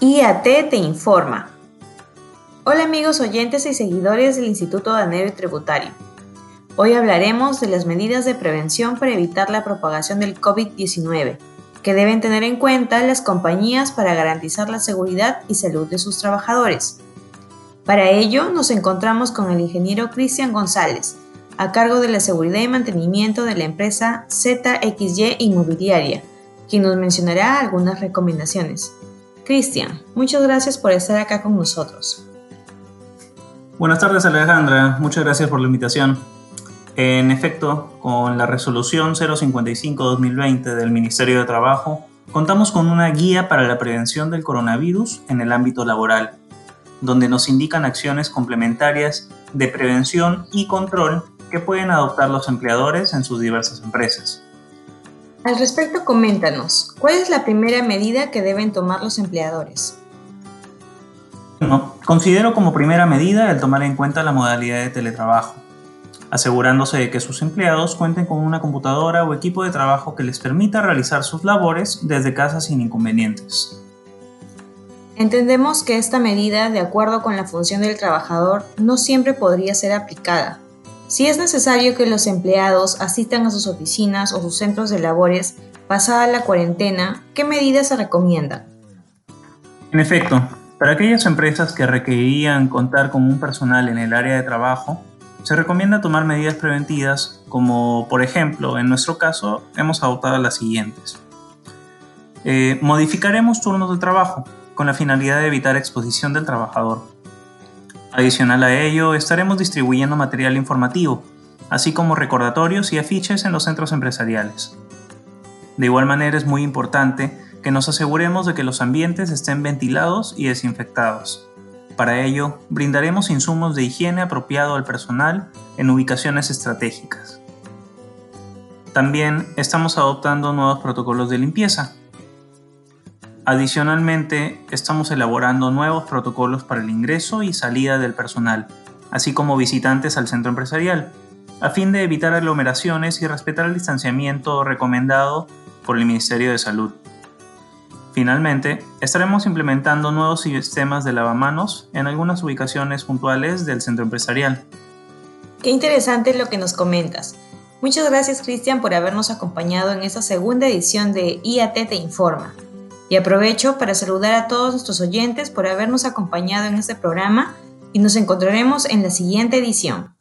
IAT te informa. Hola amigos oyentes y seguidores del Instituto Danero y Tributario. Hoy hablaremos de las medidas de prevención para evitar la propagación del COVID-19 que deben tener en cuenta las compañías para garantizar la seguridad y salud de sus trabajadores. Para ello nos encontramos con el ingeniero Cristian González, a cargo de la seguridad y mantenimiento de la empresa ZXY Inmobiliaria, quien nos mencionará algunas recomendaciones. Cristian, muchas gracias por estar acá con nosotros. Buenas tardes Alejandra, muchas gracias por la invitación. En efecto, con la resolución 055-2020 del Ministerio de Trabajo, contamos con una guía para la prevención del coronavirus en el ámbito laboral, donde nos indican acciones complementarias de prevención y control que pueden adoptar los empleadores en sus diversas empresas. Al respecto, coméntanos, ¿cuál es la primera medida que deben tomar los empleadores? Bueno, considero como primera medida el tomar en cuenta la modalidad de teletrabajo, asegurándose de que sus empleados cuenten con una computadora o equipo de trabajo que les permita realizar sus labores desde casa sin inconvenientes. Entendemos que esta medida, de acuerdo con la función del trabajador, no siempre podría ser aplicada, si es necesario que los empleados asistan a sus oficinas o sus centros de labores pasada la cuarentena, ¿qué medidas se recomiendan? En efecto, para aquellas empresas que requerirían contar con un personal en el área de trabajo, se recomienda tomar medidas preventivas como, por ejemplo, en nuestro caso, hemos adoptado las siguientes. Eh, modificaremos turnos de trabajo con la finalidad de evitar exposición del trabajador. Adicional a ello, estaremos distribuyendo material informativo, así como recordatorios y afiches en los centros empresariales. De igual manera es muy importante que nos aseguremos de que los ambientes estén ventilados y desinfectados. Para ello, brindaremos insumos de higiene apropiado al personal en ubicaciones estratégicas. También estamos adoptando nuevos protocolos de limpieza, Adicionalmente, estamos elaborando nuevos protocolos para el ingreso y salida del personal, así como visitantes al centro empresarial, a fin de evitar aglomeraciones y respetar el distanciamiento recomendado por el Ministerio de Salud. Finalmente, estaremos implementando nuevos sistemas de lavamanos en algunas ubicaciones puntuales del centro empresarial. Qué interesante lo que nos comentas. Muchas gracias Cristian por habernos acompañado en esta segunda edición de IAT Te Informa. Y aprovecho para saludar a todos nuestros oyentes por habernos acompañado en este programa y nos encontraremos en la siguiente edición.